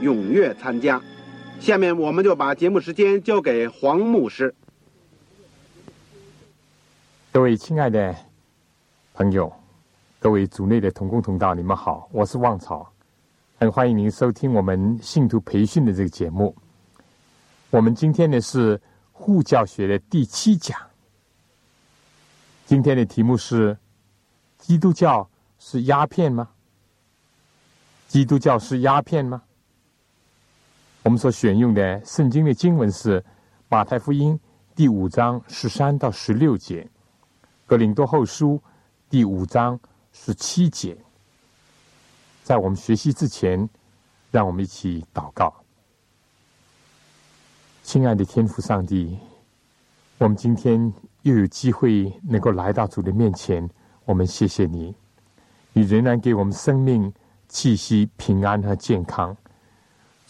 踊跃参加。下面我们就把节目时间交给黄牧师。各位亲爱的朋友，各位组内的同工同道，你们好，我是旺草，很欢迎您收听我们信徒培训的这个节目。我们今天呢是护教学的第七讲。今天的题目是：基督教是鸦片吗？基督教是鸦片吗？我们所选用的圣经的经文是马太福音第五章十三到十六节，格林多后书第五章十七节。在我们学习之前，让我们一起祷告。亲爱的天父上帝，我们今天。又有机会能够来到主的面前，我们谢谢你，你仍然给我们生命、气息、平安和健康。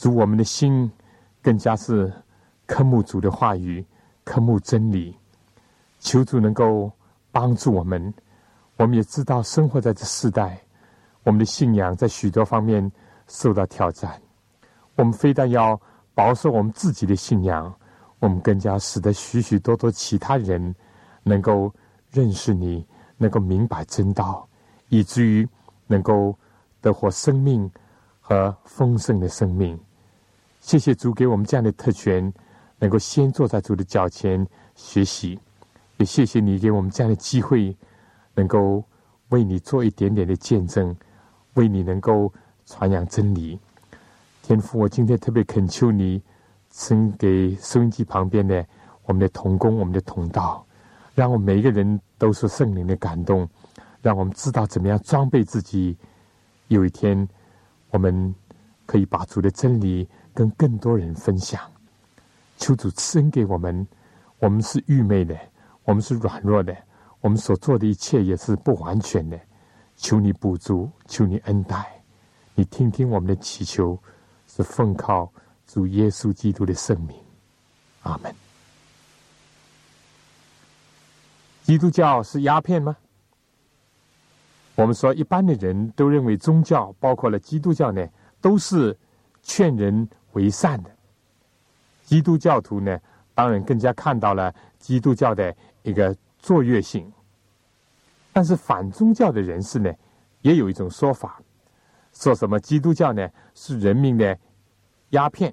主，我们的心更加是科目主的话语，科目真理。求主能够帮助我们。我们也知道，生活在这世代，我们的信仰在许多方面受到挑战。我们非但要保守我们自己的信仰，我们更加使得许许多多其他人。能够认识你，能够明白真道，以至于能够得获生命和丰盛的生命。谢谢主给我们这样的特权，能够先坐在主的脚前学习。也谢谢你给我们这样的机会，能够为你做一点点的见证，为你能够传扬真理。天父，我今天特别恳求你，赐给收音机旁边的我们的同工、我们的同道。让我们每一个人都是圣灵的感动，让我们知道怎么样装备自己。有一天，我们可以把主的真理跟更多人分享。求主赐恩给我们。我们是愚昧的，我们是软弱的，我们所做的一切也是不完全的。求你补足，求你恩待，你听听我们的祈求，是奉靠主耶稣基督的圣名。阿门。基督教是鸦片吗？我们说，一般的人都认为宗教，包括了基督教呢，都是劝人为善的。基督教徒呢，当然更加看到了基督教的一个卓越性。但是反宗教的人士呢，也有一种说法，说什么基督教呢是人民的鸦片。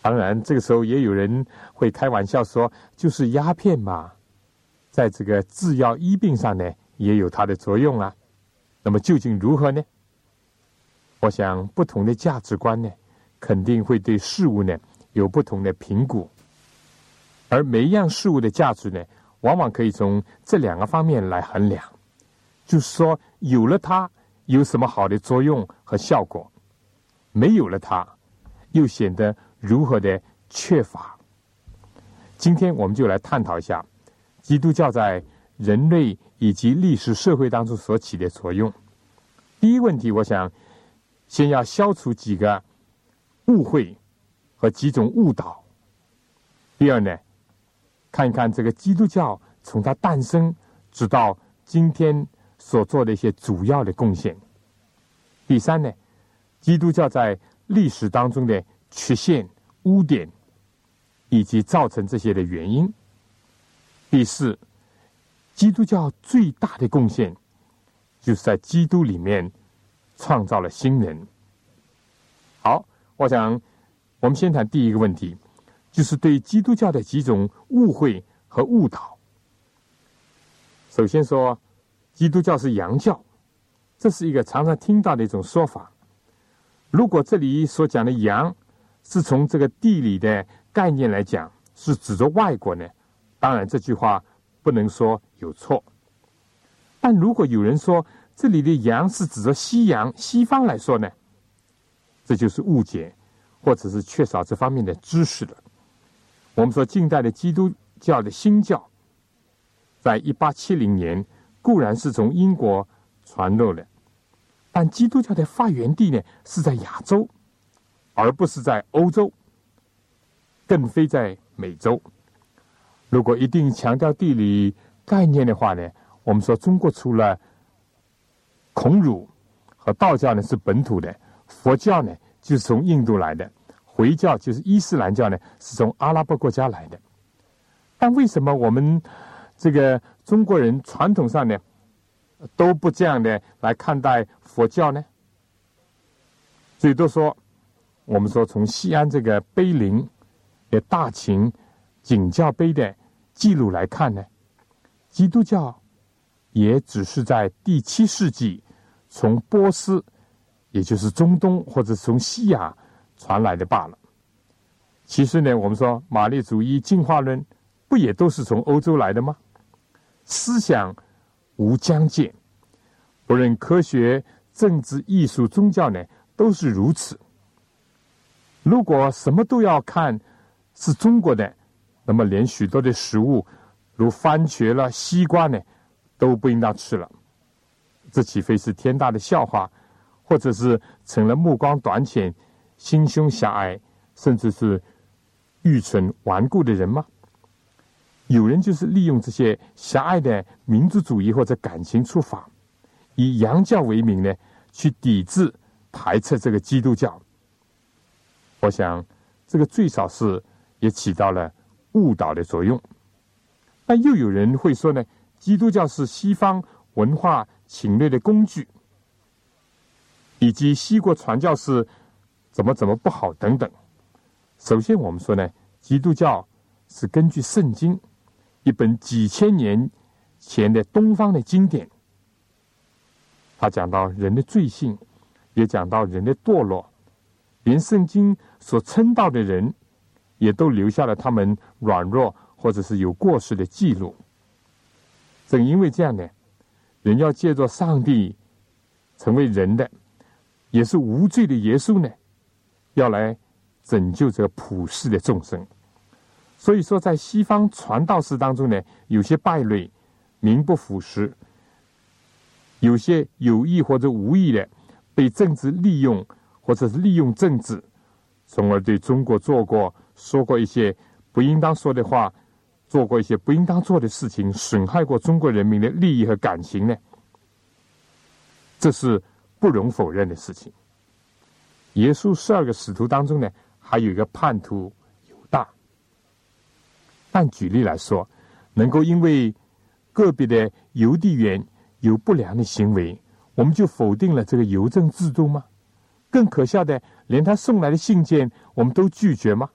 当然，这个时候也有人会开玩笑说：“就是鸦片嘛，在这个制药医病上呢，也有它的作用啊。”那么究竟如何呢？我想，不同的价值观呢，肯定会对事物呢有不同的评估，而每一样事物的价值呢，往往可以从这两个方面来衡量，就是说，有了它有什么好的作用和效果，没有了它，又显得。如何的缺乏？今天我们就来探讨一下基督教在人类以及历史社会当中所起的作用。第一问题，我想先要消除几个误会和几种误导。第二呢，看一看这个基督教从它诞生直到今天所做的一些主要的贡献。第三呢，基督教在历史当中的。缺陷、污点，以及造成这些的原因。第四，基督教最大的贡献，就是在基督里面创造了新人。好我想，我们先谈第一个问题，就是对基督教的几种误会和误导。首先说，基督教是洋教，这是一个常常听到的一种说法。如果这里所讲的“洋”是从这个地理的概念来讲，是指着外国呢？当然，这句话不能说有错。但如果有人说这里的“洋”是指着西洋、西方来说呢？这就是误解，或者是缺少这方面的知识了。我们说，近代的基督教的新教，在一八七零年固然是从英国传入了，但基督教的发源地呢是在亚洲，而不是在欧洲，更非在美洲。如果一定强调地理概念的话呢，我们说中国除了孔儒和道教呢是本土的。佛教呢，就是从印度来的；回教就是伊斯兰教呢，是从阿拉伯国家来的。但为什么我们这个中国人传统上呢，都不这样的来看待佛教呢？最多说，我们说从西安这个碑林的大秦景教碑的记录来看呢，基督教也只是在第七世纪从波斯。也就是中东或者从西亚传来的罢了。其实呢，我们说马列主义进化论不也都是从欧洲来的吗？思想无疆界，不论科学、政治、艺术、宗教呢，都是如此。如果什么都要看是中国的，那么连许多的食物，如番茄了、西瓜呢，都不应当吃了。这岂非是天大的笑话？或者是成了目光短浅、心胸狭隘，甚至是愚蠢顽固的人吗？有人就是利用这些狭隘的民族主义或者感情出发，以洋教为名呢，去抵制、排斥这个基督教。我想，这个最少是也起到了误导的作用。那又有人会说呢，基督教是西方文化侵略的工具。以及西国传教士怎么怎么不好等等。首先，我们说呢，基督教是根据圣经一本几千年前的东方的经典，他讲到人的罪性，也讲到人的堕落，连圣经所称道的人，也都留下了他们软弱或者是有过失的记录。正因为这样呢，人要借着上帝成为人的。也是无罪的耶稣呢，要来拯救这个普世的众生。所以说，在西方传道士当中呢，有些败类，名不副实；有些有意或者无意的被政治利用，或者是利用政治，从而对中国做过、说过一些不应当说的话，做过一些不应当做的事情，损害过中国人民的利益和感情呢。这是。不容否认的事情。耶稣十二个使徒当中呢，还有一个叛徒犹大。但举例来说，能够因为个别的邮递员有不良的行为，我们就否定了这个邮政制度吗？更可笑的，连他送来的信件我们都拒绝吗？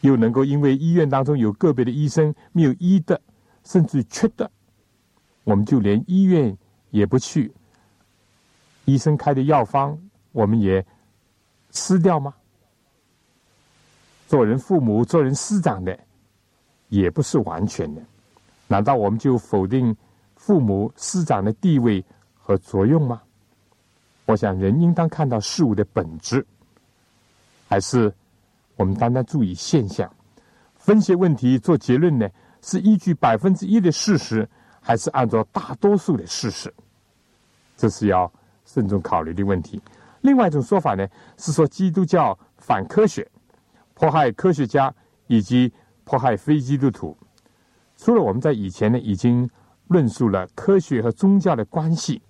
又能够因为医院当中有个别的医生没有医的，甚至缺的，我们就连医院也不去？医生开的药方，我们也撕掉吗？做人父母、做人师长的，也不是完全的。难道我们就否定父母师长的地位和作用吗？我想，人应当看到事物的本质，还是我们单单注意现象，分析问题、做结论呢？是依据百分之一的事实，还是按照大多数的事实？这是要。慎重考虑的问题。另外一种说法呢，是说基督教反科学，迫害科学家以及迫害非基督徒。除了我们在以前呢已经论述了科学和宗教的关系，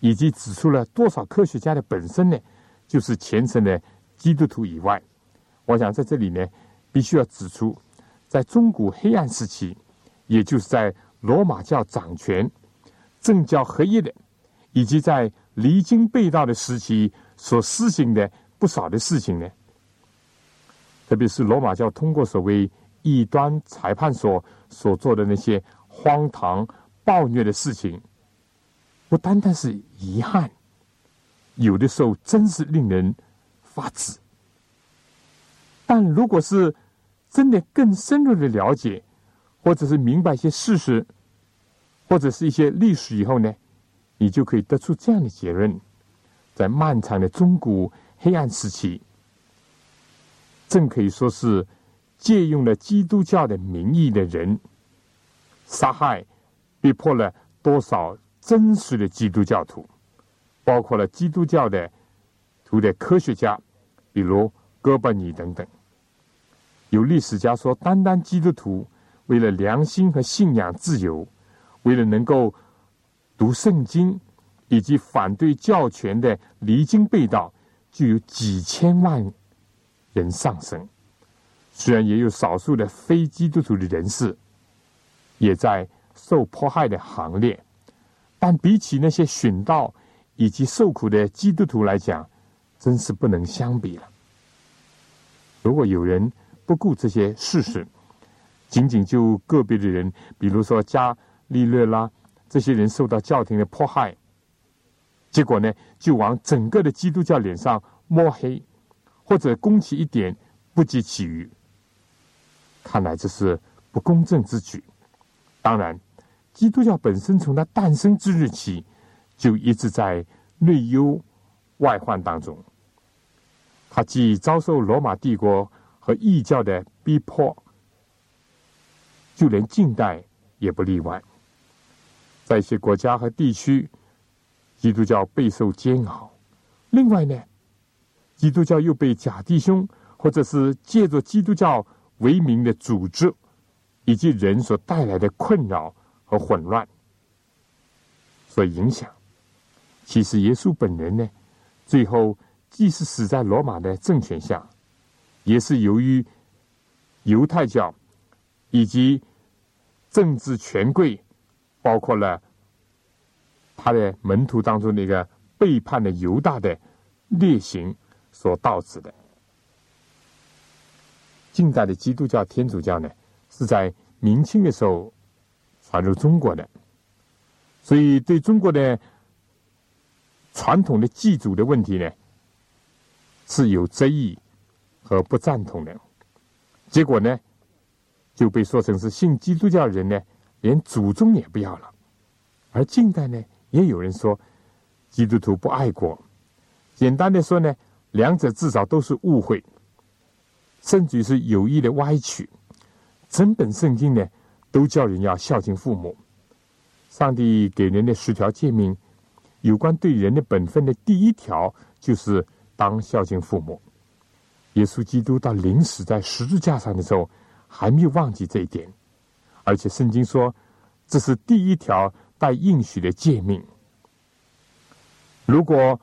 以及指出了多少科学家的本身呢就是虔诚的基督徒以外，我想在这里呢必须要指出，在中古黑暗时期，也就是在罗马教掌权、政教合一的，以及在离经背道的时期，所施行的不少的事情呢。特别是罗马教通过所谓异端裁判所所做的那些荒唐暴虐的事情，不单单是遗憾，有的时候真是令人发指。但如果是真的更深入的了解，或者是明白一些事实，或者是一些历史以后呢，你就可以得出这样的结论：在漫长的中古黑暗时期。正可以说是借用了基督教的名义的人，杀害、逼迫了多少真实的基督教徒，包括了基督教的图的科学家，比如哥白尼等等。有历史家说，单单基督徒为了良心和信仰自由，为了能够读圣经以及反对教权的离经背道，就有几千万。人上升，虽然也有少数的非基督徒的人士也在受迫害的行列，但比起那些殉道以及受苦的基督徒来讲，真是不能相比了。如果有人不顾这些事实，仅仅就个别的人，比如说加利略啦，这些人受到教廷的迫害，结果呢，就往整个的基督教脸上抹黑。或者攻其一点，不及其余。看来这是不公正之举。当然，基督教本身从它诞生之日起，就一直在内忧外患当中。它既遭受罗马帝国和异教的逼迫，就连近代也不例外。在一些国家和地区，基督教备受煎熬。另外呢？基督教又被假弟兄，或者是借着基督教为名的组织，以及人所带来的困扰和混乱所影响。其实耶稣本人呢，最后既是死在罗马的政权下，也是由于犹太教以及政治权贵，包括了他的门徒当中那个背叛的犹大的劣行。所导致的，近代的基督教、天主教呢，是在明清的时候传入中国的，所以对中国的传统的祭祖的问题呢，是有争议和不赞同的。结果呢，就被说成是信基督教人呢，连祖宗也不要了。而近代呢，也有人说基督徒不爱国。简单的说呢。两者至少都是误会，甚至是有意的歪曲。整本圣经呢，都叫人要孝敬父母。上帝给人的十条诫命，有关对人的本分的第一条就是当孝敬父母。耶稣基督到临死在十字架上的时候，还没有忘记这一点，而且圣经说这是第一条带应许的诫命。如果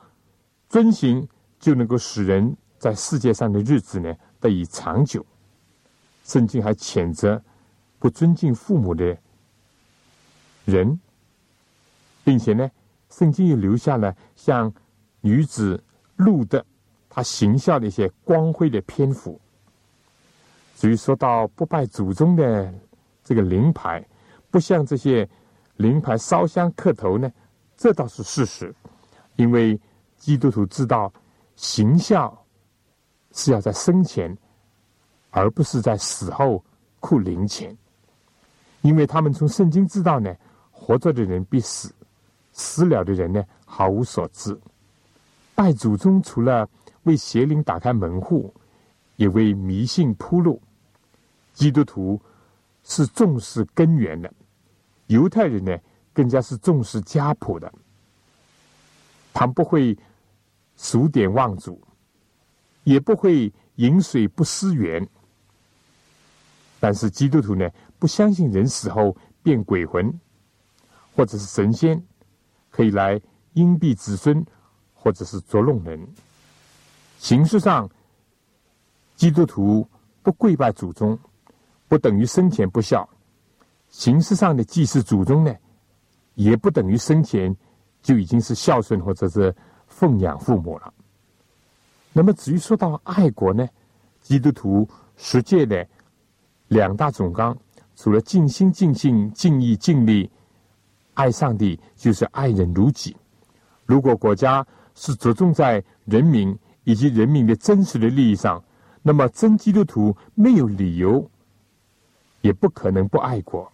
遵行。就能够使人在世界上的日子呢得以长久。圣经还谴责不尊敬父母的人，并且呢，圣经又留下了像女子路德他行孝的一些光辉的篇幅。至于说到不拜祖宗的这个灵牌，不向这些灵牌烧香磕头呢，这倒是事实，因为基督徒知道。行孝是要在生前，而不是在死后哭灵钱，因为他们从圣经知道呢，活着的人必死，死了的人呢毫无所知。拜祖宗除了为邪灵打开门户，也为迷信铺路。基督徒是重视根源的，犹太人呢更加是重视家谱的，他们不会。数典忘祖，也不会饮水不思源。但是基督徒呢，不相信人死后变鬼魂，或者是神仙可以来荫庇子孙，或者是捉弄人。形式上，基督徒不跪拜祖宗，不等于生前不孝；形式上的祭祀祖宗呢，也不等于生前就已经是孝顺或者是。奉养父母了，那么至于说到爱国呢，基督徒实践的两大总纲，除了尽心尽性、尽意尽力爱上帝，就是爱人如己。如果国家是着重在人民以及人民的真实的利益上，那么真基督徒没有理由，也不可能不爱国。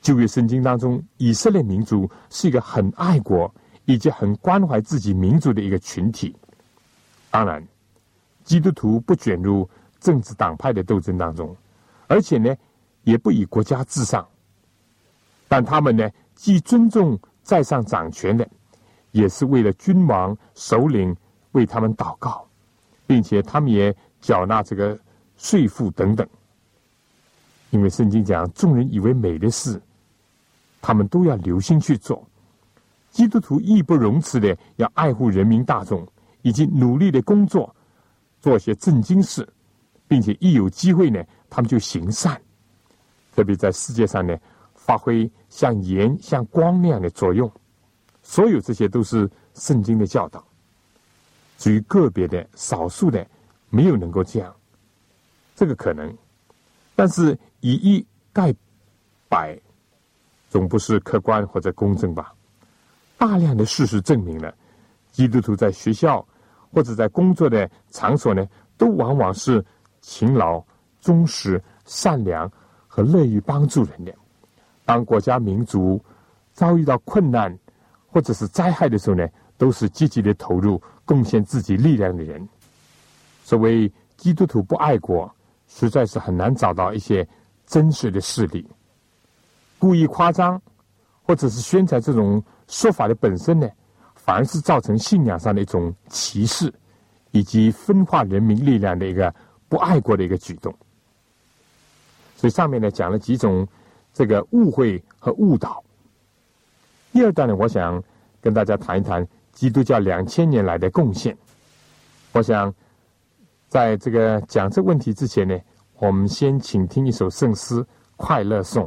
旧约圣经当中，以色列民族是一个很爱国以及很关怀自己民族的一个群体。当然，基督徒不卷入政治党派的斗争当中，而且呢，也不以国家至上。但他们呢，既尊重在上掌权的，也是为了君王首领为他们祷告，并且他们也缴纳这个税赋等等。因为圣经讲，众人以为美的事，他们都要留心去做。基督徒义不容辞的要爱护人民大众。以及努力的工作，做些正经事，并且一有机会呢，他们就行善。特别在世界上呢，发挥像盐、像光那样的作用。所有这些都是圣经的教导。至于个别的、少数的，没有能够这样，这个可能。但是以一概百，总不是客观或者公正吧？大量的事实证明了，基督徒在学校。或者在工作的场所呢，都往往是勤劳、忠实、善良和乐于帮助人的。当国家民族遭遇到困难或者是灾害的时候呢，都是积极的投入、贡献自己力量的人。所谓基督徒不爱国，实在是很难找到一些真实的事例。故意夸张或者是宣传这种说法的本身呢？反而是造成信仰上的一种歧视，以及分化人民力量的一个不爱国的一个举动。所以上面呢讲了几种这个误会和误导。第二段呢，我想跟大家谈一谈基督教两千年来的贡献。我想在这个讲这问题之前呢，我们先请听一首圣诗《快乐颂》。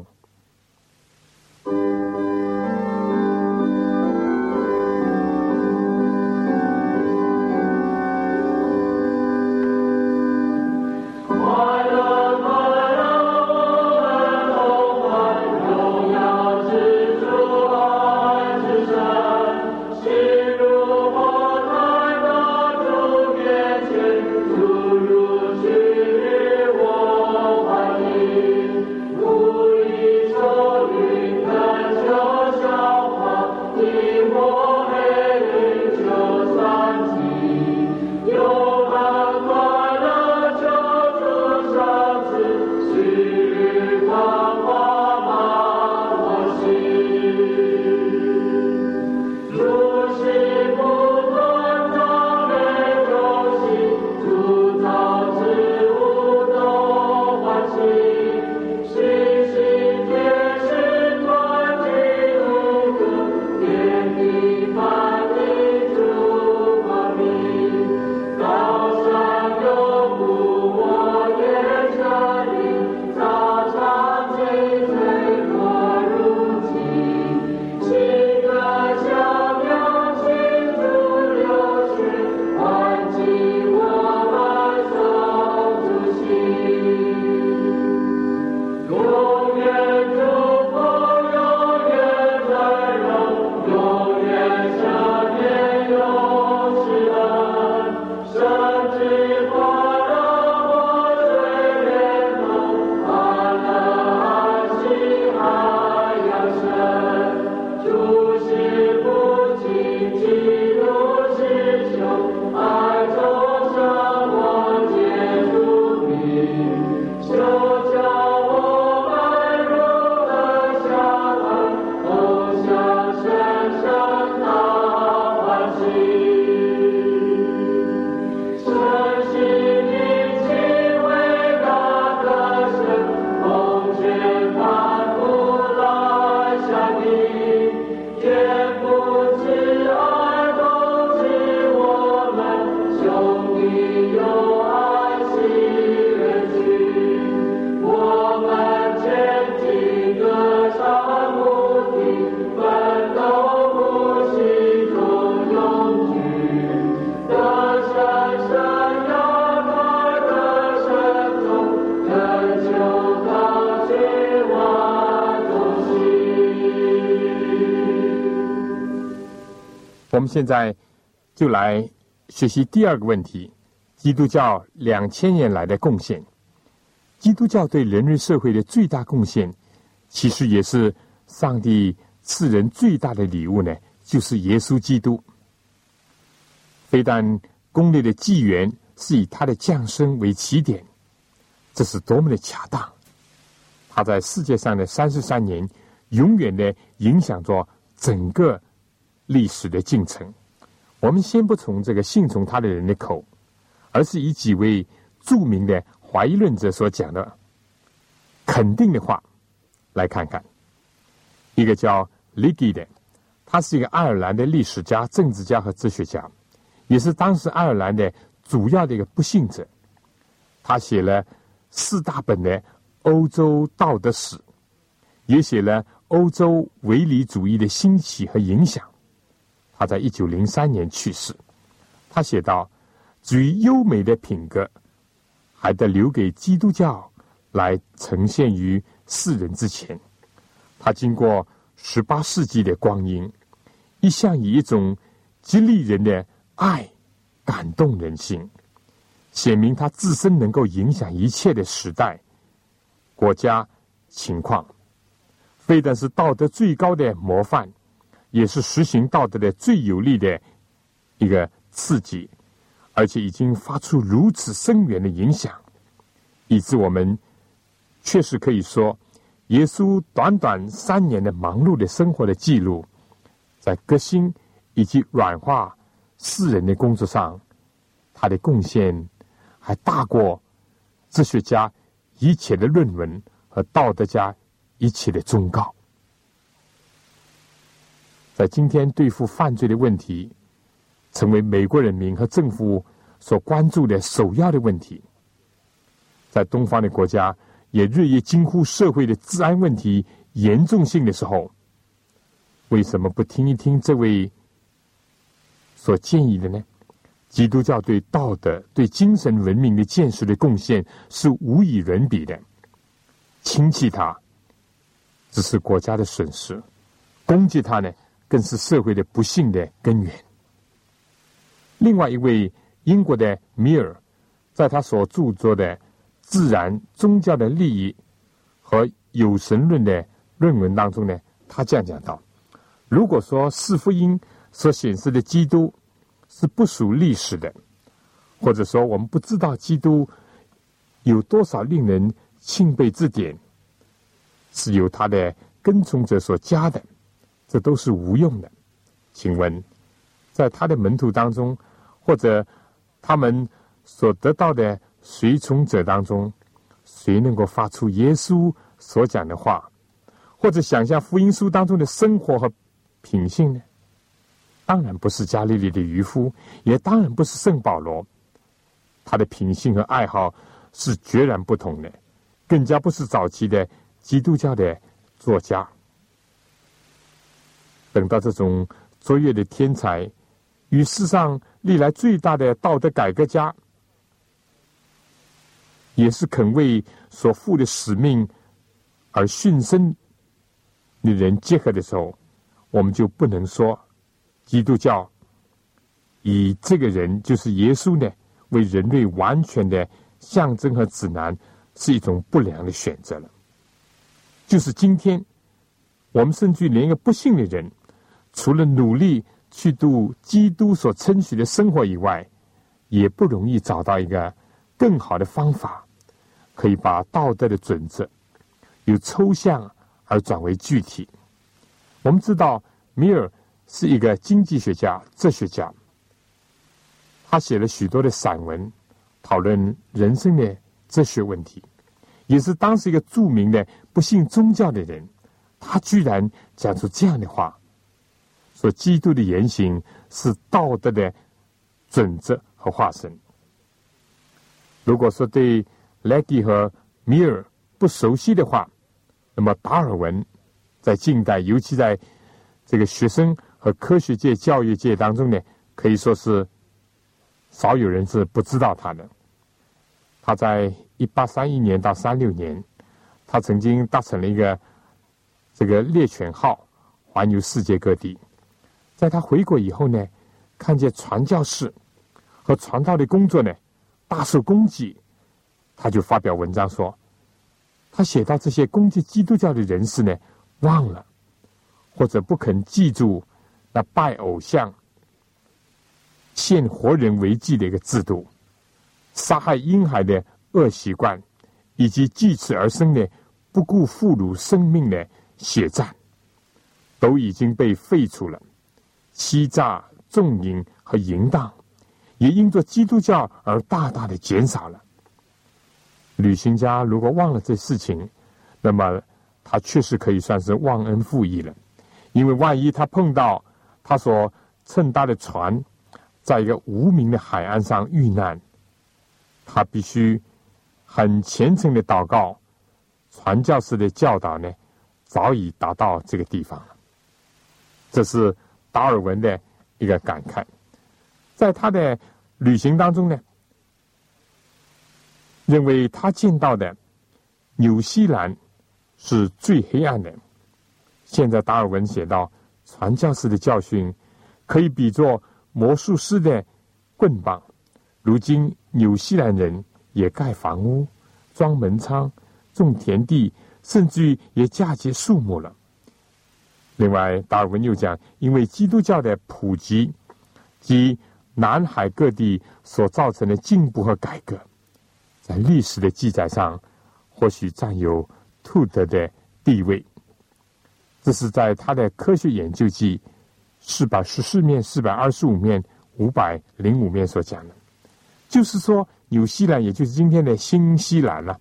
我们现在就来学习第二个问题：基督教两千年来的贡献。基督教对人类社会的最大贡献，其实也是上帝赐人最大的礼物呢，就是耶稣基督。非但公历的纪元是以他的降生为起点，这是多么的恰当！他在世界上的三十三年，永远的影响着整个历史的进程。我们先不从这个信从他的人的口，而是以几位著名的。怀疑论者所讲的肯定的话，来看看一个叫 l 基 g 的，他是一个爱尔兰的历史家、政治家和哲学家，也是当时爱尔兰的主要的一个不幸者。他写了四大本的欧洲道德史，也写了欧洲唯理主义的兴起和影响。他在一九零三年去世。他写道：“最优美的品格。”还得留给基督教来呈现于世人之前。他经过十八世纪的光阴，一向以一种激励人的爱感动人心，显明他自身能够影响一切的时代、国家情况。非但是道德最高的模范，也是实行道德的最有力的一个刺激。而且已经发出如此深远的影响，以致我们确实可以说，耶稣短短三年的忙碌的生活的记录，在革新以及软化世人的工作上，他的贡献还大过哲学家一切的论文和道德家一切的忠告。在今天对付犯罪的问题。成为美国人民和政府所关注的首要的问题，在东方的国家也日益惊呼社会的治安问题严重性的时候，为什么不听一听这位所建议的呢？基督教对道德、对精神文明的建设的贡献是无与伦比的，轻弃它只是国家的损失，攻击它呢，更是社会的不幸的根源。另外一位英国的米尔，在他所著作的《自然宗教的利益和有神论》的论文当中呢，他这样讲到：如果说四福音所显示的基督是不属历史的，或者说我们不知道基督有多少令人钦佩之点，是由他的跟从者所加的，这都是无用的。请问，在他的门徒当中？或者他们所得到的随从者当中，谁能够发出耶稣所讲的话，或者想象福音书当中的生活和品性呢？当然不是加利利的渔夫，也当然不是圣保罗，他的品性和爱好是决然不同的，更加不是早期的基督教的作家。等到这种卓越的天才。与世上历来最大的道德改革家，也是肯为所负的使命而殉身的人结合的时候，我们就不能说基督教以这个人就是耶稣呢为人类完全的象征和指南是一种不良的选择了。就是今天，我们甚至连一个不幸的人，除了努力。去度基督所称许的生活以外，也不容易找到一个更好的方法，可以把道德的准则由抽象而转为具体。我们知道，米尔是一个经济学家、哲学家，他写了许多的散文，讨论人生的哲学问题，也是当时一个著名的不信宗教的人。他居然讲出这样的话。说基督的言行是道德的准则和化身。如果说对莱迪和米尔不熟悉的话，那么达尔文在近代，尤其在这个学生和科学界、教育界当中呢，可以说是少有人是不知道他的。他在一八三一年到三六年，他曾经搭乘了一个这个猎犬号，环游世界各地。在他回国以后呢，看见传教士和传道的工作呢大受攻击，他就发表文章说，他写到这些攻击基督教的人士呢忘了或者不肯记住那拜偶像、献活人为祭的一个制度，杀害婴孩的恶习惯，以及继此而生的不顾妇孺生命的血战，都已经被废除了。欺诈、纵淫和淫荡，也因着基督教而大大的减少了。旅行家如果忘了这事情，那么他确实可以算是忘恩负义了。因为万一他碰到他所乘搭的船，在一个无名的海岸上遇难，他必须很虔诚的祷告，传教士的教导呢，早已达到这个地方了。这是。达尔文的一个感慨，在他的旅行当中呢，认为他见到的纽西兰是最黑暗的。现在达尔文写道：传教士的教训可以比作魔术师的棍棒。如今纽西兰人也盖房屋、装门窗、种田地，甚至于也嫁接树木了。另外，达尔文又讲，因为基督教的普及及南海各地所造成的进步和改革，在历史的记载上或许占有特德的地位。这是在他的科学研究记四百十四面、四百二十五面、五百零五面所讲的，就是说，纽西兰，也就是今天的新西兰了，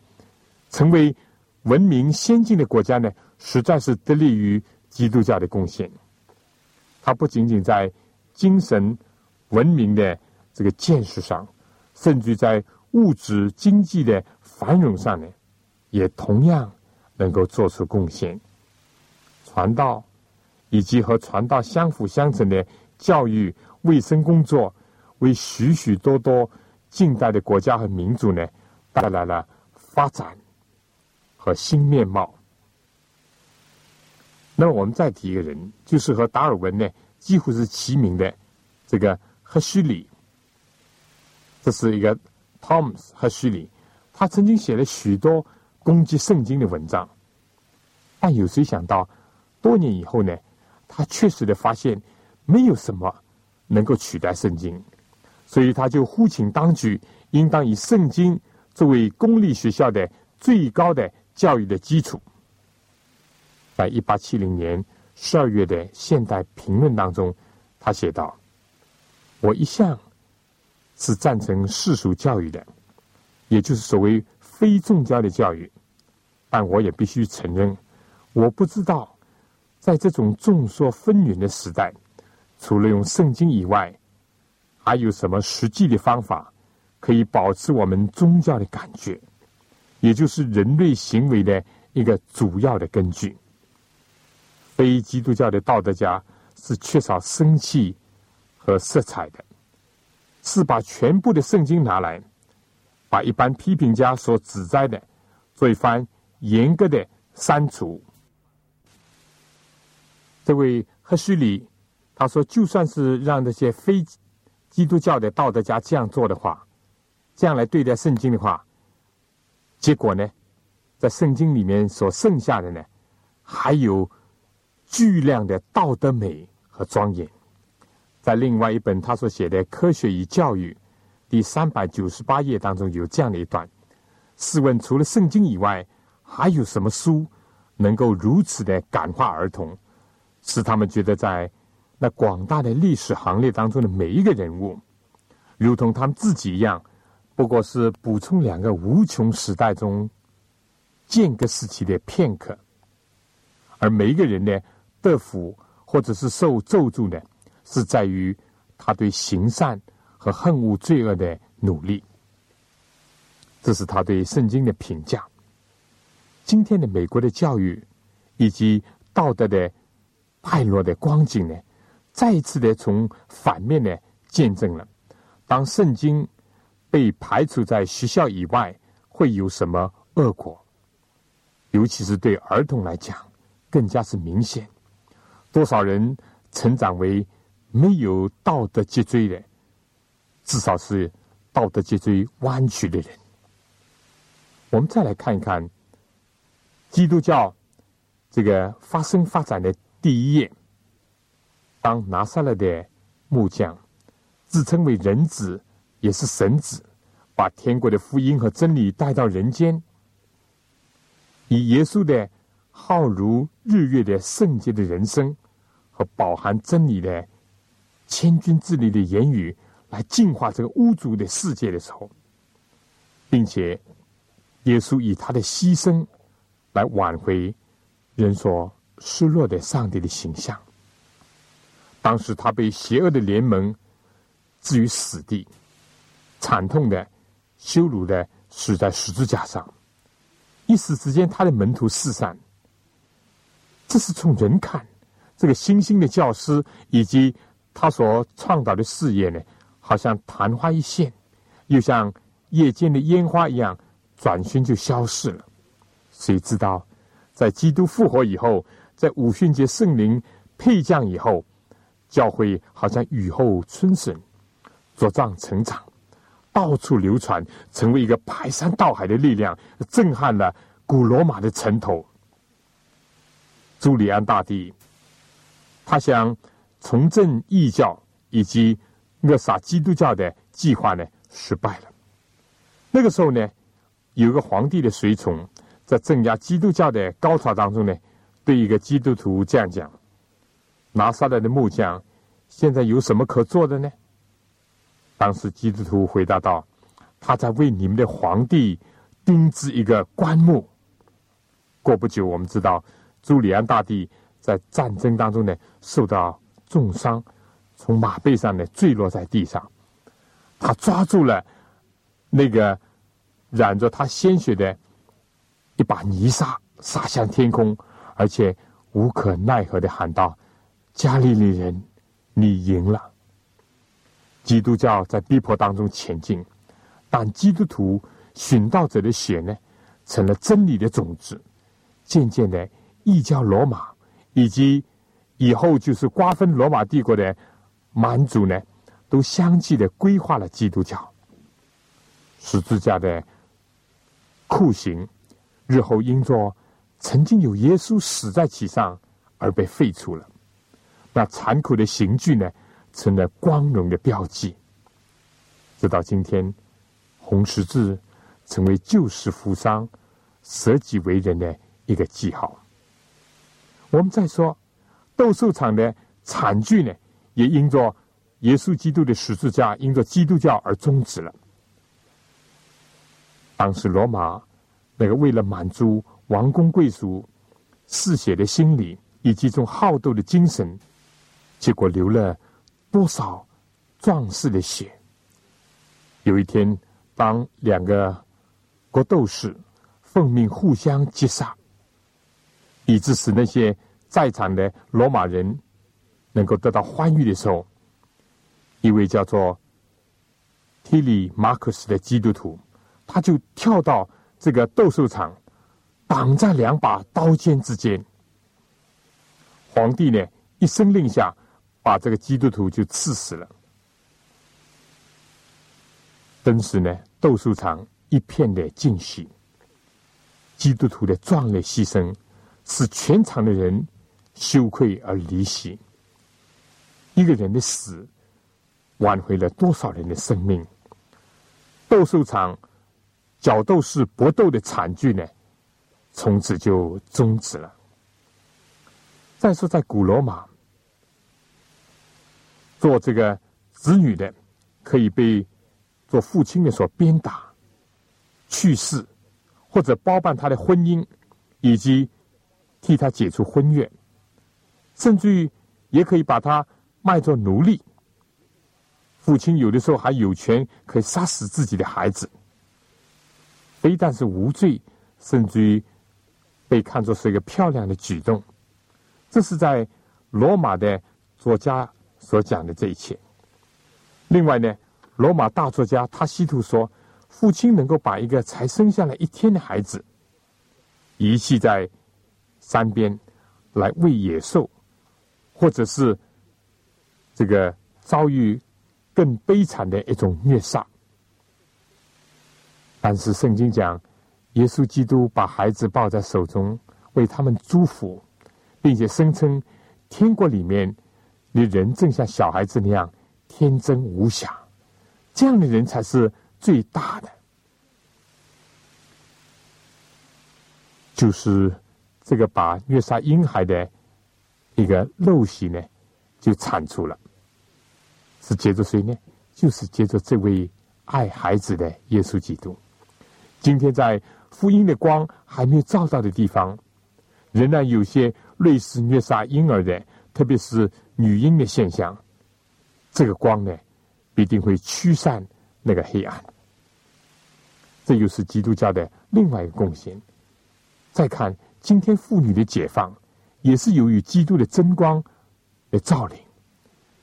成为文明先进的国家呢，实在是得力于。基督教的贡献，它不仅仅在精神文明的这个建设上，甚至在物质经济的繁荣上呢，也同样能够做出贡献。传道以及和传道相辅相成的教育、卫生工作，为许许多多近代的国家和民族呢，带来了发展和新面貌。那么我们再提一个人，就是和达尔文呢几乎是齐名的这个赫胥黎。这是一个 Thomas 赫胥黎，他曾经写了许多攻击圣经的文章，但有谁想到，多年以后呢，他确实的发现没有什么能够取代圣经，所以他就呼请当局应当以圣经作为公立学校的最高的教育的基础。在一八七零年十二月的《现代评论》当中，他写道：“我一向是赞成世俗教育的，也就是所谓非宗教的教育。但我也必须承认，我不知道在这种众说纷纭的时代，除了用圣经以外，还有什么实际的方法可以保持我们宗教的感觉，也就是人类行为的一个主要的根据。”非基督教的道德家是缺少生气和色彩的，是把全部的圣经拿来，把一般批评家所指摘的做一番严格的删除。这位赫胥黎他说：“就算是让那些非基督教的道德家这样做的话，这样来对待圣经的话，结果呢，在圣经里面所剩下的呢，还有。”巨量的道德美和庄严，在另外一本他所写的《科学与教育》第三百九十八页当中有这样的一段：试问，除了圣经以外，还有什么书能够如此的感化儿童，使他们觉得在那广大的历史行列当中的每一个人物，如同他们自己一样，不过是补充两个无穷时代中间隔时期的片刻，而每一个人呢？得福或者是受咒诅呢，是在于他对行善和恨恶罪恶的努力。这是他对圣经的评价。今天的美国的教育以及道德的败落的光景呢，再一次的从反面呢见证了，当圣经被排除在学校以外，会有什么恶果？尤其是对儿童来讲，更加是明显。多少人成长为没有道德脊椎的，至少是道德脊椎弯曲的人。我们再来看一看基督教这个发生发展的第一页，当拿撒勒的木匠自称为人子，也是神子，把天国的福音和真理带到人间，以耶稣的浩如日月的圣洁的人生和饱含真理的。千钧之力的言语来净化这个污浊的世界的时候，并且耶稣以他的牺牲来挽回人所失落的上帝的形象。当时他被邪恶的联盟置于死地，惨痛的羞辱的死在十字架上。一时之间，他的门徒四散。这是从人看这个新兴的教师以及。他所创造的事业呢，好像昙花一现，又像夜间的烟花一样，转瞬就消失了。谁知道，在基督复活以后，在五旬节圣灵配降以后，教会好像雨后春笋，茁壮成长，到处流传，成为一个排山倒海的力量，震撼了古罗马的城头。朱利安大帝，他想。重振异教以及扼杀基督教的计划呢，失败了。那个时候呢，有个皇帝的随从在镇压基督教的高潮当中呢，对一个基督徒这样讲：“拿撒勒的木匠现在有什么可做的呢？”当时基督徒回答道：“他在为你们的皇帝钉制一个棺木。”过不久，我们知道朱利安大帝在战争当中呢，受到。重伤，从马背上呢坠落在地上。他抓住了那个染着他鲜血的一把泥沙，撒向天空，而且无可奈何的喊道：“加利利人，你赢了！”基督教在逼迫当中前进，但基督徒寻道者的血呢，成了真理的种子。渐渐的，异教罗马以及。以后就是瓜分罗马帝国的蛮族呢，都相继的规划了基督教。十字架的酷刑，日后因着曾经有耶稣死在其上而被废除了。那残酷的刑具呢，成了光荣的标记。直到今天，红十字成为救死扶伤、舍己为人的一个记号。我们再说。斗兽场的惨剧呢，也因着耶稣基督的十字架，因着基督教而终止了。当时罗马那个为了满足王公贵族嗜血的心理以及这种好斗的精神，结果流了多少壮士的血。有一天，当两个国斗士奉命互相击杀，以致使那些。在场的罗马人能够得到欢愉的时候，一位叫做提里马克斯的基督徒，他就跳到这个斗兽场，挡在两把刀尖之间。皇帝呢一声令下，把这个基督徒就刺死了。当时呢，斗兽场一片的惊喜，基督徒的壮烈牺牲，使全场的人。羞愧而离席。一个人的死，挽回了多少人的生命？斗兽场角斗士搏斗的惨剧呢？从此就终止了。再说，在古罗马，做这个子女的，可以被做父亲的所鞭打、去世，或者包办他的婚姻，以及替他解除婚约。甚至于，也可以把他卖作奴隶。父亲有的时候还有权可以杀死自己的孩子，非但是无罪，甚至于被看作是一个漂亮的举动。这是在罗马的作家所讲的这一切。另外呢，罗马大作家他西图说，父亲能够把一个才生下来一天的孩子遗弃在山边来喂野兽。或者是这个遭遇更悲惨的一种虐杀。但是圣经讲，耶稣基督把孩子抱在手中，为他们祝福，并且声称天国里面的人正像小孩子那样天真无瑕，这样的人才是最大的。就是这个把虐杀婴孩的一个陋习呢，就铲除了。是接着谁呢？就是接着这位爱孩子的耶稣基督。今天在福音的光还没有照到的地方，仍然有些类似虐杀婴儿的，特别是女婴的现象。这个光呢，必定会驱散那个黑暗。这又是基督教的另外一个贡献。再看今天妇女的解放，也是由于基督的真光的照领。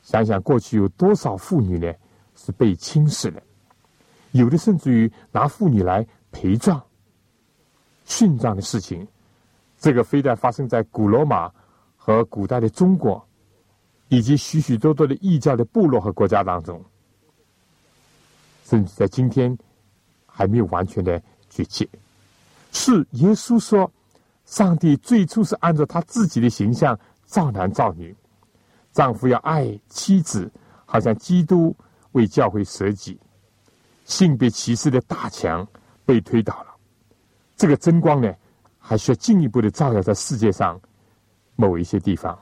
想想过去有多少妇女呢，是被轻视的，有的甚至于拿妇女来陪葬、殉葬的事情。这个非但发生在古罗马和古代的中国，以及许许多多的异教的部落和国家当中，甚至在今天还没有完全的绝迹。是耶稣说，上帝最初是按照他自己的形象造男造女，丈夫要爱妻子，好像基督为教会舍己。性别歧视的大墙被推倒了，这个真光呢，还需要进一步的照耀在世界上某一些地方。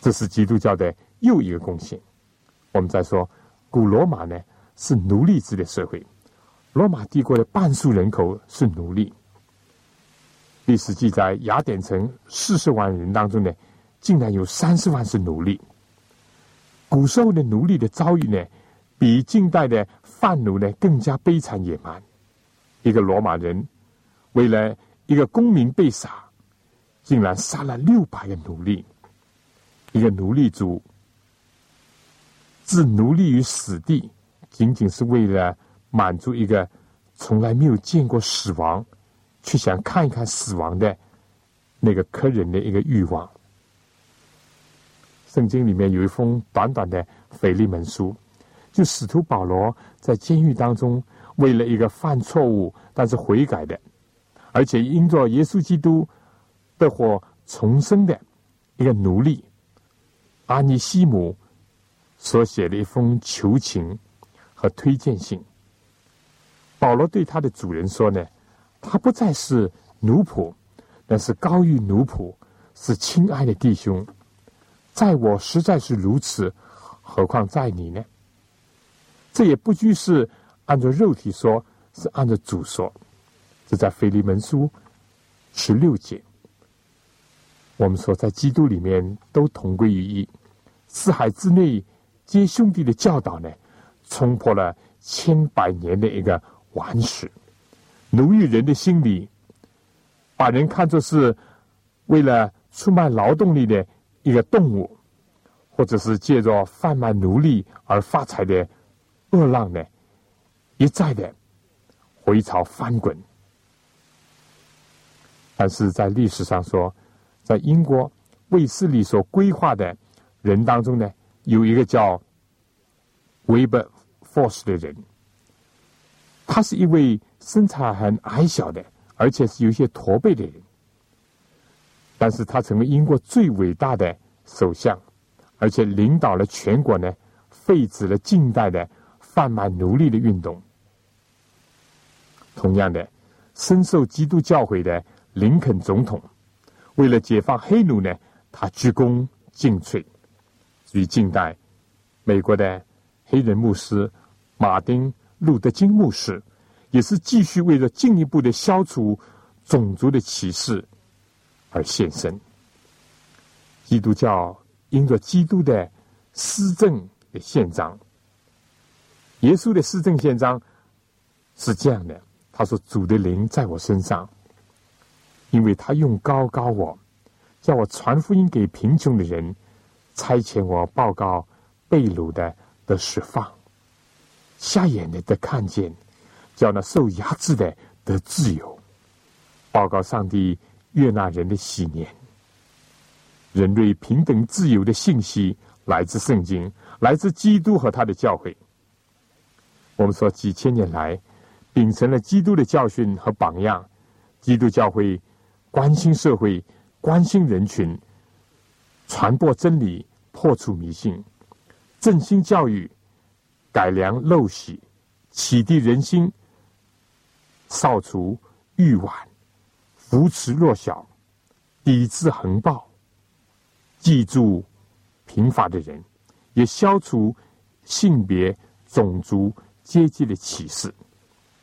这是基督教的又一个贡献。我们再说，古罗马呢是奴隶制的社会。罗马帝国的半数人口是奴隶。历史记载，雅典城四十万人当中呢，竟然有三十万是奴隶。古时候的奴隶的遭遇呢，比近代的贩奴呢更加悲惨野蛮。一个罗马人为了一个公民被杀，竟然杀了六百个奴隶。一个奴隶主置奴隶于死地，仅仅是为了。满足一个从来没有见过死亡，去想看一看死亡的那个客人的一个欲望。圣经里面有一封短短的腓利门书，就使徒保罗在监狱当中，为了一个犯错误但是悔改的，而且因着耶稣基督的火重生的一个奴隶阿尼西姆所写的一封求情和推荐信。保罗对他的主人说：“呢，他不再是奴仆，但是高于奴仆，是亲爱的弟兄。在我实在是如此，何况在你呢？这也不拘是按照肉体说，是按照主说。这在腓利门书十六节。我们说，在基督里面都同归于一。四海之内皆兄弟的教导呢，冲破了千百年的一个。”顽石，奴役人的心理，把人看作是为了出卖劳动力的一个动物，或者是借着贩卖奴隶而发财的恶浪呢，一再的回潮翻滚。但是在历史上说，在英国卫斯理所规划的人当中呢，有一个叫 Weber Force 的人。他是一位身材很矮小的，而且是有些驼背的人。但是他成为英国最伟大的首相，而且领导了全国呢，废止了近代的贩卖奴隶的运动。同样的，深受基督教诲的林肯总统，为了解放黑奴呢，他鞠躬尽瘁。与近代，美国的黑人牧师马丁。路德金牧师也是继续为了进一步的消除种族的歧视而献身。基督教因着基督的施政的宪章，耶稣的施政宪章是这样的：他说，主的灵在我身上，因为他用高高我，叫我传福音给贫穷的人，差遣我报告被掳的的释放。瞎眼的的看见，叫那受压制的得自由。报告上帝悦纳人的喜年，人类平等自由的信息来自圣经，来自基督和他的教诲。我们说几千年来，秉承了基督的教训和榜样，基督教会关心社会、关心人群，传播真理、破除迷信、振兴教育、改良陋习、启迪人心、扫除欲望、扶持弱小、抵制横暴、记住贫乏的人，也消除性别、种族。阶级的歧视，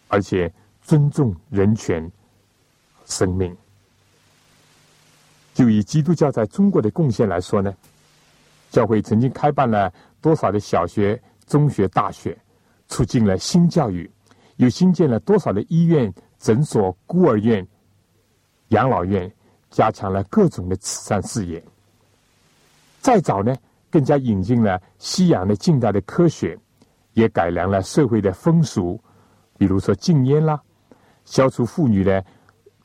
而且尊重人权、生命。就以基督教在中国的贡献来说呢，教会曾经开办了多少的小学、中学、大学，促进了新教育，又新建了多少的医院、诊所、孤儿院、养老院，加强了各种的慈善事业。再早呢，更加引进了西洋的近代的科学。也改良了社会的风俗，比如说禁烟啦，消除妇女的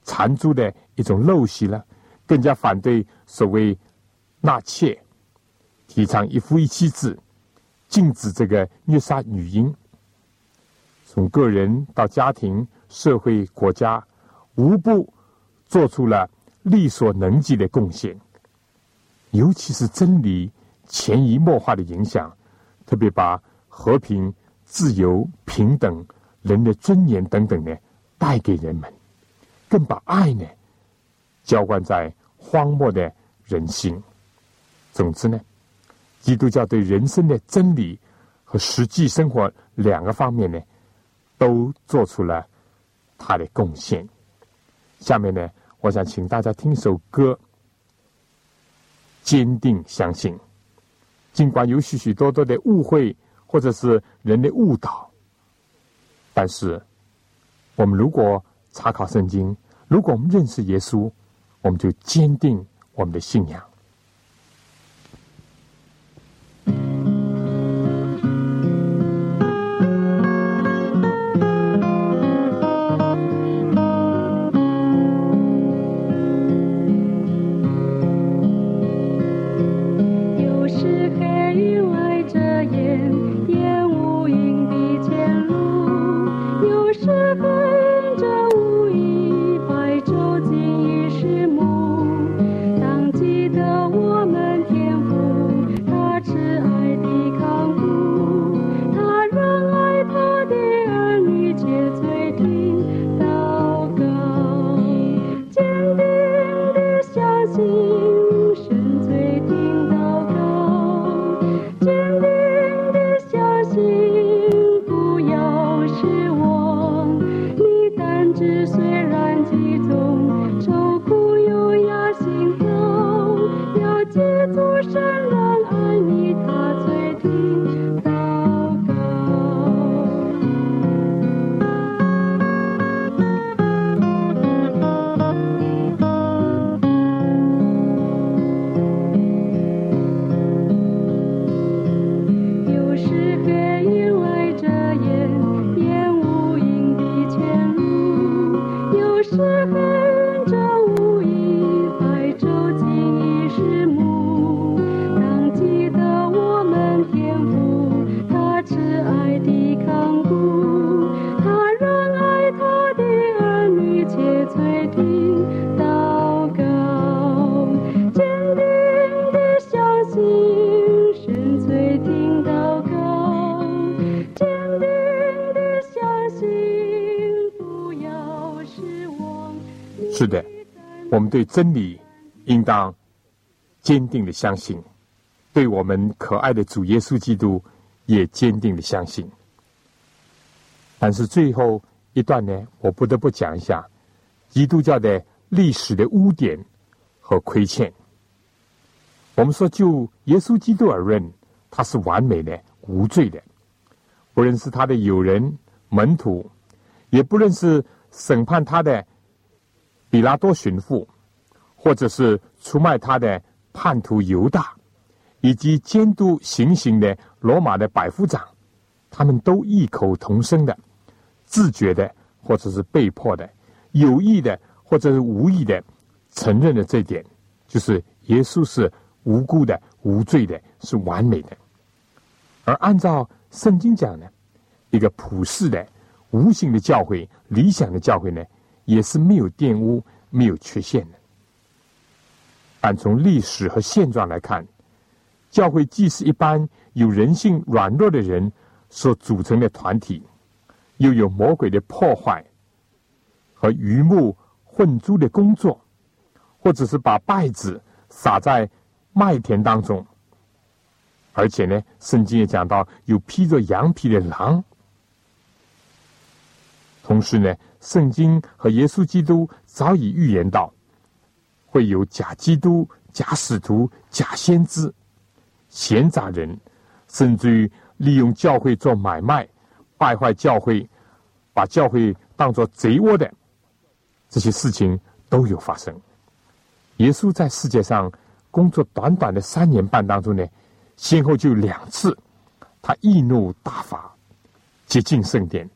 缠足的一种陋习了，更加反对所谓纳妾，提倡一夫一妻制，禁止这个虐杀女婴。从个人到家庭、社会、国家，无不做出了力所能及的贡献。尤其是真理潜移默化的影响，特别把。和平、自由、平等、人的尊严等等呢，带给人们，更把爱呢浇灌在荒漠的人心。总之呢，基督教对人生的真理和实际生活两个方面呢，都做出了他的贡献。下面呢，我想请大家听首歌，坚定相信，尽管有许许多多的误会。或者是人的误导，但是我们如果查考圣经，如果我们认识耶稣，我们就坚定我们的信仰。对真理应当坚定的相信，对我们可爱的主耶稣基督也坚定的相信。但是最后一段呢，我不得不讲一下基督教的历史的污点和亏欠。我们说，就耶稣基督而论，他是完美的、无罪的，不论是他的友人、门徒，也不论是审判他的。比拉多巡抚，或者是出卖他的叛徒犹大，以及监督行刑的罗马的百夫长，他们都异口同声的、自觉的，或者是被迫的、有意的，或者是无意的，承认了这点，就是耶稣是无辜的、无罪的，是完美的。而按照圣经讲呢，一个普世的、无形的教会、理想的教会呢，也是没有玷污、没有缺陷的。但从历史和现状来看，教会既是一般有人性软弱的人所组成的团体，又有魔鬼的破坏和鱼目混珠的工作，或者是把败子撒在麦田当中。而且呢，圣经也讲到有披着羊皮的狼。同时呢，圣经和耶稣基督早已预言到，会有假基督、假使徒、假先知、闲杂人，甚至于利用教会做买卖、败坏教会、把教会当作贼窝的这些事情都有发生。耶稣在世界上工作短短的三年半当中呢。先后就两次，他易怒大发，接近圣殿。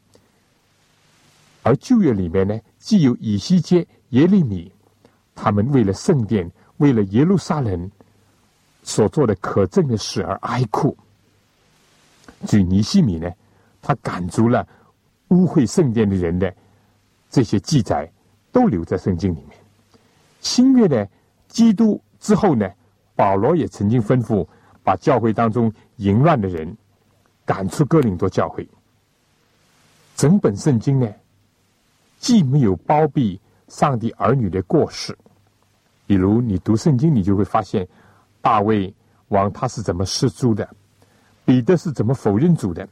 而旧约里面呢，既有以西结、耶利米，他们为了圣殿、为了耶路撒冷所做的可憎的事而哀哭。据尼西米呢，他赶逐了污秽圣殿的人的这些记载，都留在圣经里面。新约的基督之后呢，保罗也曾经吩咐。把教会当中淫乱的人赶出哥林多教会。整本圣经呢，既没有包庇上帝儿女的过失，比如你读圣经，你就会发现大卫王他是怎么失足的，彼得是怎么否认主的，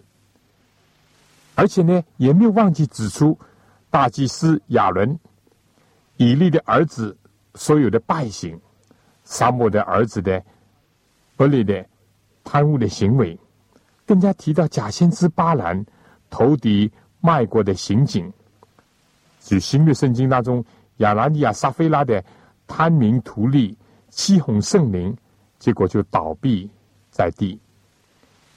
而且呢，也没有忘记指出大祭司亚伦、以利的儿子所有的败行，沙漠的儿子的。恶劣的贪污的行为，更加提到假先知巴兰投敌卖国的刑警，与新约圣经当中亚拿尼亚撒菲拉的贪名图利欺哄圣灵，结果就倒闭在地。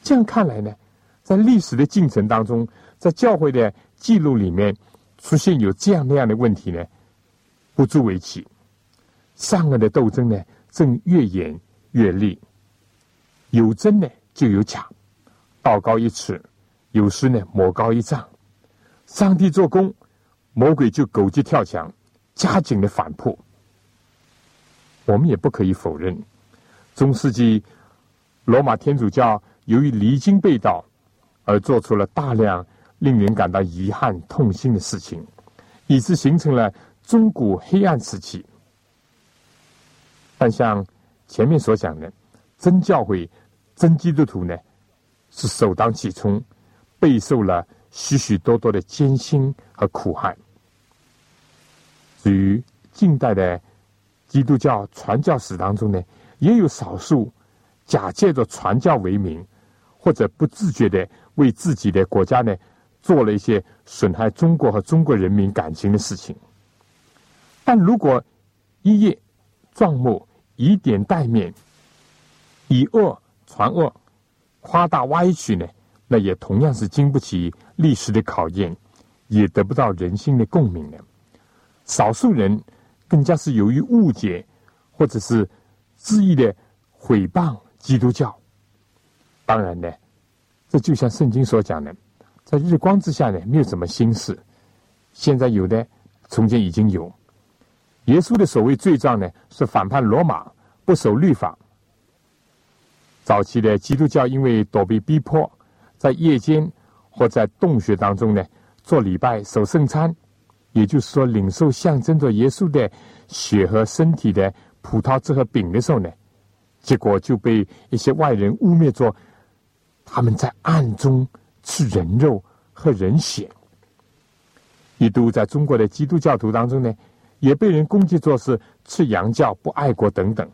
这样看来呢，在历史的进程当中，在教会的记录里面出现有这样那样的问题呢，不足为奇。善恶的斗争呢，正越演越烈。有真呢，就有假；道高一尺，有时呢，魔高一丈。上帝做工，魔鬼就狗急跳墙，加紧的反扑。我们也不可以否认，中世纪罗马天主教由于离经背道，而做出了大量令人感到遗憾痛心的事情，以致形成了中古黑暗时期。但像前面所讲的，真教会。真基督徒呢，是首当其冲，备受了许许多多的艰辛和苦害。至于近代的基督教传教史当中呢，也有少数假借着传教为名，或者不自觉的为自己的国家呢，做了一些损害中国和中国人民感情的事情。但如果一叶障目，以点带面，以恶。传恶、夸大歪曲呢，那也同样是经不起历史的考验，也得不到人心的共鸣的。少数人更加是由于误解或者是恣意的毁谤基督教。当然呢，这就像圣经所讲的，在日光之下呢，没有什么心事。现在有的，从前已经有。耶稣的所谓罪状呢，是反叛罗马，不守律法。早期的基督教因为躲避逼迫，在夜间或在洞穴当中呢做礼拜守圣餐，也就是说领受象征着耶稣的血和身体的葡萄汁和饼的时候呢，结果就被一些外人污蔑作他们在暗中吃人肉和人血。一度在中国的基督教徒当中呢，也被人攻击作是吃洋教不爱国等等，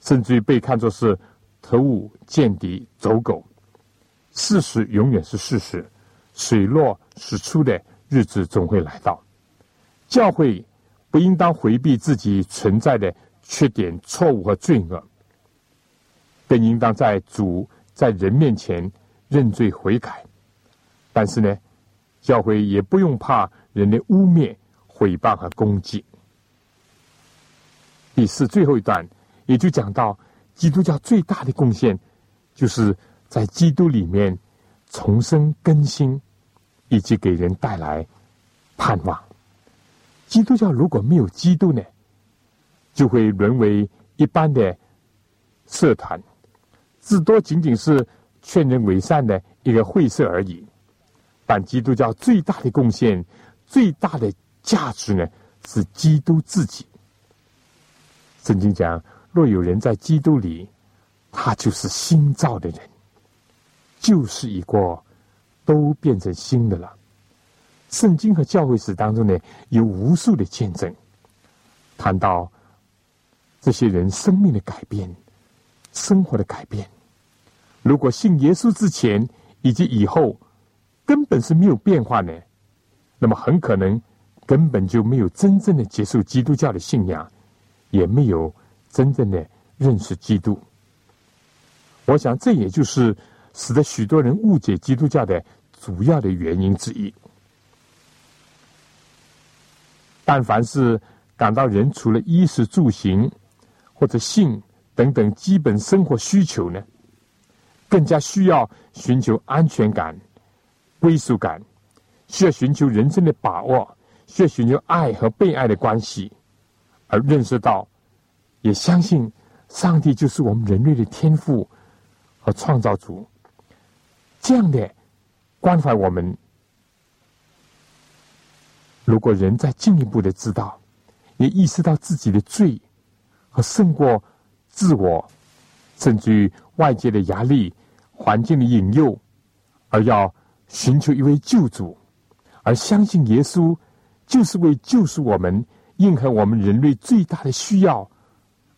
甚至于被看作是。特务、间谍、走狗，事实永远是事实，水落石出的日子总会来到。教会不应当回避自己存在的缺点、错误和罪恶，更应当在主在人面前认罪悔改。但是呢，教会也不用怕人的污蔑、毁谤和攻击。第四最后一段也就讲到。基督教最大的贡献，就是在基督里面重生更新，以及给人带来盼望。基督教如果没有基督呢，就会沦为一般的社团，至多仅仅是劝人为善的一个会社而已。但基督教最大的贡献、最大的价值呢，是基督自己。圣经讲。若有人在基督里，他就是新造的人，旧事已过，都变成新的了。圣经和教会史当中呢，有无数的见证，谈到这些人生命的改变、生活的改变。如果信耶稣之前以及以后根本是没有变化呢，那么很可能根本就没有真正的接受基督教的信仰，也没有。真正的认识基督，我想这也就是使得许多人误解基督教的主要的原因之一。但凡是感到人除了衣食住行或者性等等基本生活需求呢，更加需要寻求安全感、归属感，需要寻求人生的把握，需要寻求爱和被爱的关系，而认识到。也相信上帝就是我们人类的天赋和创造主，这样的关怀我们。如果人再进一步的知道，也意识到自己的罪和胜过自我，甚至于外界的压力、环境的引诱，而要寻求一位救主，而相信耶稣就是为救赎我们、应和我们人类最大的需要。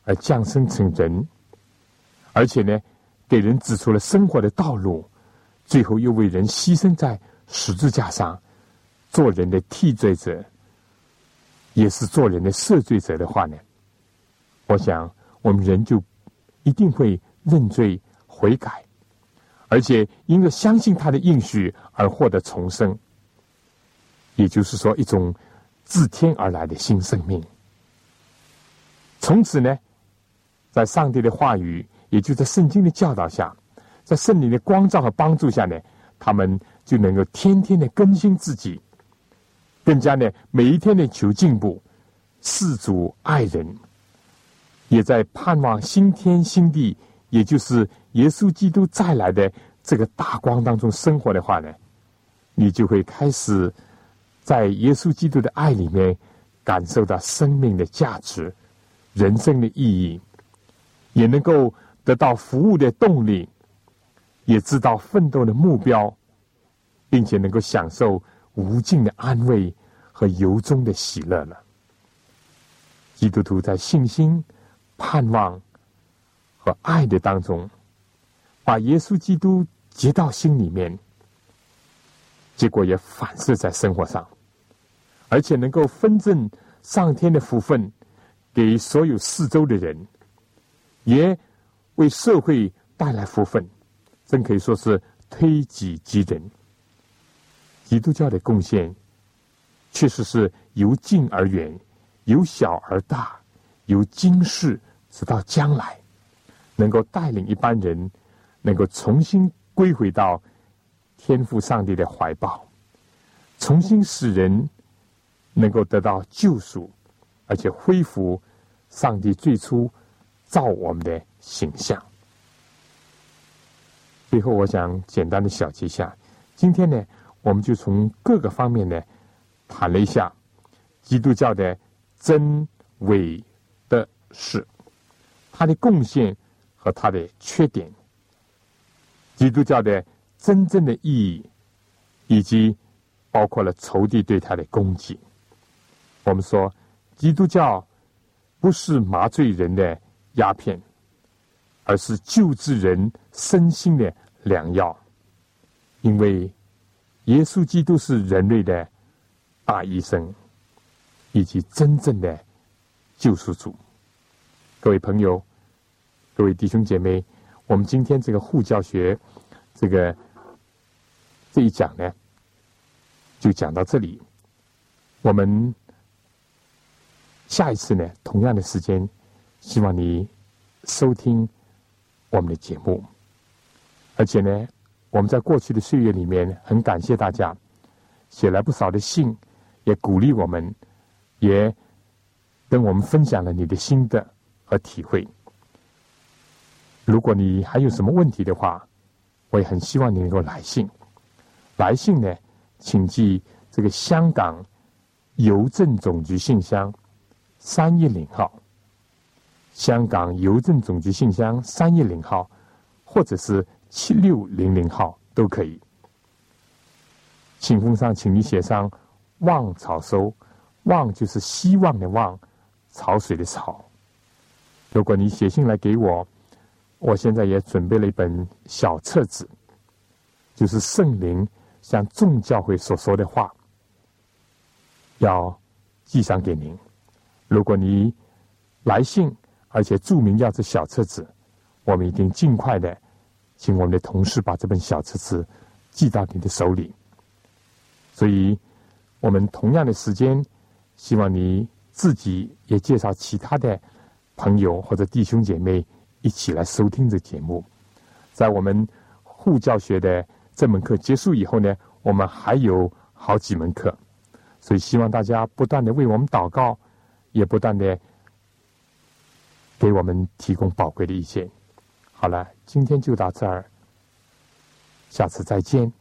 而降生成人，而且呢，给人指出了生活的道路，最后又为人牺牲在十字架上，做人的替罪者，也是做人的赦罪者的话呢，我想我们人就一定会认罪悔改，而且因着相信他的应许而获得重生，也就是说一种自天而来的新生命，从此呢。在上帝的话语，也就在圣经的教导下，在圣灵的光照和帮助下呢，他们就能够天天的更新自己，更加呢每一天的求进步，事主爱人，也在盼望新天新地，也就是耶稣基督再来的这个大光当中生活的话呢，你就会开始在耶稣基督的爱里面感受到生命的价值、人生的意义。也能够得到服务的动力，也知道奋斗的目标，并且能够享受无尽的安慰和由衷的喜乐了。基督徒在信心、盼望和爱的当中，把耶稣基督接到心里面，结果也反射在生活上，而且能够分赠上天的福分给所有四周的人。也为社会带来福分，真可以说是推己及人。基督教的贡献，确实是由近而远，由小而大，由今世直到将来，能够带领一般人，能够重新归回到天赋上帝的怀抱，重新使人能够得到救赎，而且恢复上帝最初。造我们的形象。最后，我想简单的小结一下，今天呢，我们就从各个方面呢谈了一下基督教的真伪的事，它的贡献和它的缺点，基督教的真正的意义，以及包括了仇敌对他的攻击。我们说，基督教不是麻醉人的。鸦片，而是救治人身心的良药。因为耶稣基督是人类的大医生，以及真正的救赎主。各位朋友，各位弟兄姐妹，我们今天这个护教学这个这一讲呢，就讲到这里。我们下一次呢，同样的时间。希望你收听我们的节目。而且呢，我们在过去的岁月里面，很感谢大家写来不少的信，也鼓励我们，也跟我们分享了你的心得和体会。如果你还有什么问题的话，我也很希望你能够来信。来信呢，请寄这个香港邮政总局信箱三一零号，香港邮政总局信箱三一零号，或者是七六零零号都可以。信封上，请你写上“望草收”，“望”就是希望的“望”，潮水的“潮”。如果你写信来给我，我现在也准备了一本小册子，就是圣灵。向众教会所说的话，要寄上给您。如果你来信，而且注明要这小册子，我们一定尽快的请我们的同事把这本小册子寄到你的手里。所以，我们同样的时间，希望你自己也介绍其他的朋友或者弟兄姐妹一起来收听这节目。在我们护教学的。这门课结束以后呢，我们还有好几门课，所以希望大家不断的为我们祷告，也不断的给我们提供宝贵的意见。好了，今天就到这儿，下次再见。